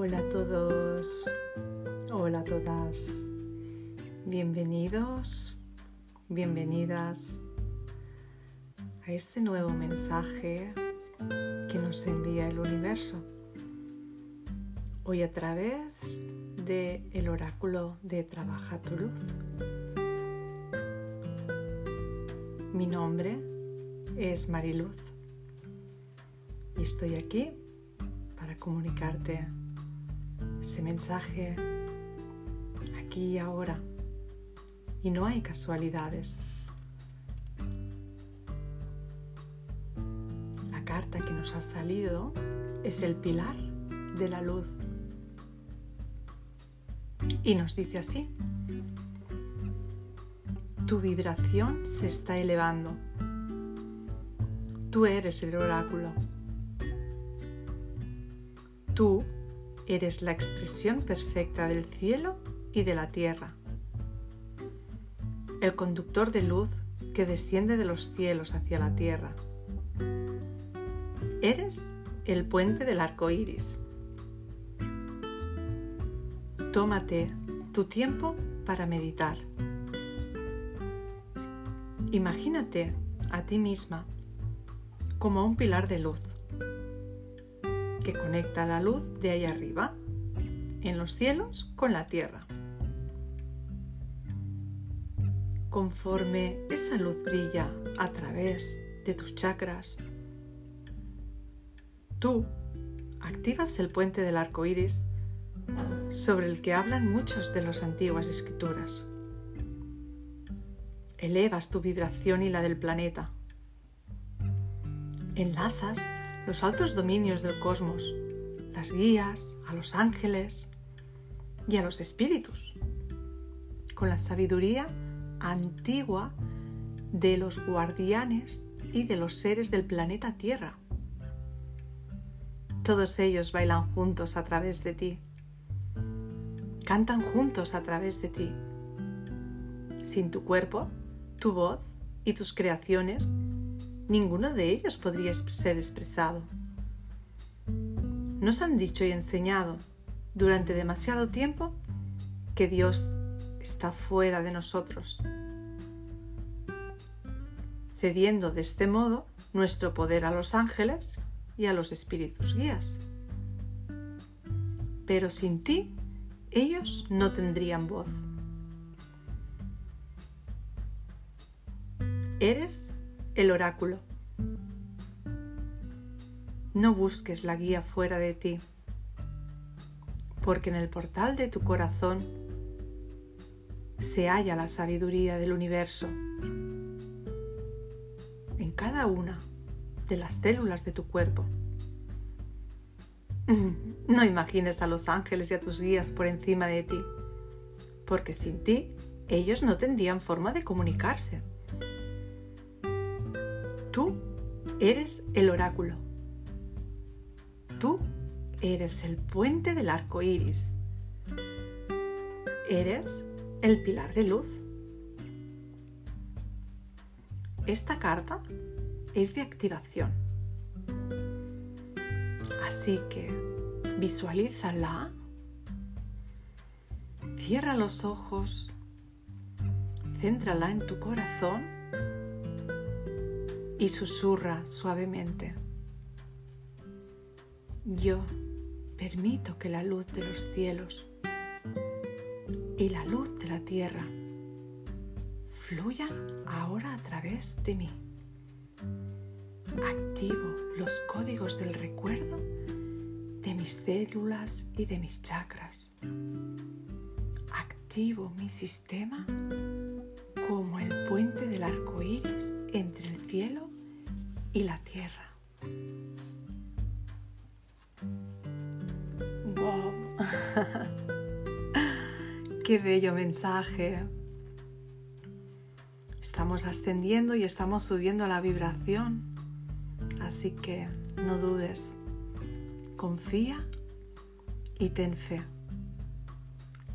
Hola a todos, hola a todas, bienvenidos, bienvenidas a este nuevo mensaje que nos envía el universo. Hoy a través de el oráculo de Trabaja tu luz. Mi nombre es Mariluz y estoy aquí para comunicarte ese mensaje aquí y ahora. Y no hay casualidades. La carta que nos ha salido es el pilar de la luz. Y nos dice así, tu vibración se está elevando. Tú eres el oráculo. Tú eres la expresión perfecta del cielo y de la tierra. El conductor de luz que desciende de los cielos hacia la tierra. Eres el puente del arco iris. Tómate tu tiempo para meditar. Imagínate a ti misma como un pilar de luz que conecta la luz de ahí arriba, en los cielos, con la tierra. Conforme esa luz brilla a través de tus chakras, tú activas el puente del arco iris sobre el que hablan muchos de las antiguas escrituras. Elevas tu vibración y la del planeta. Enlazas los altos dominios del cosmos, las guías, a los ángeles y a los espíritus, con la sabiduría antigua de los guardianes y de los seres del planeta Tierra. Todos ellos bailan juntos a través de ti, cantan juntos a través de ti. Sin tu cuerpo, tu voz y tus creaciones ninguno de ellos podría ser expresado. Nos han dicho y enseñado durante demasiado tiempo que Dios está fuera de nosotros, cediendo de este modo nuestro poder a los ángeles y a los espíritus guías. Pero sin ti, ellos no tendrían voz. Eres el oráculo. No busques la guía fuera de ti, porque en el portal de tu corazón se halla la sabiduría del universo. En cada una de las células de tu cuerpo. No imagines a los ángeles y a tus guías por encima de ti, porque sin ti ellos no tendrían forma de comunicarse. Eres el oráculo. Tú eres el puente del arco iris. Eres el pilar de luz. Esta carta es de activación. Así que visualízala. Cierra los ojos. Céntrala en tu corazón y susurra suavemente. Yo permito que la luz de los cielos y la luz de la tierra fluyan ahora a través de mí. Activo los códigos del recuerdo de mis células y de mis chakras. Activo mi sistema como el puente del arco iris entre el cielo y la tierra. ¡Wow! ¡Qué bello mensaje! Estamos ascendiendo y estamos subiendo la vibración. Así que no dudes. Confía y ten fe.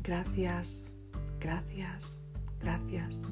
Gracias, gracias, gracias.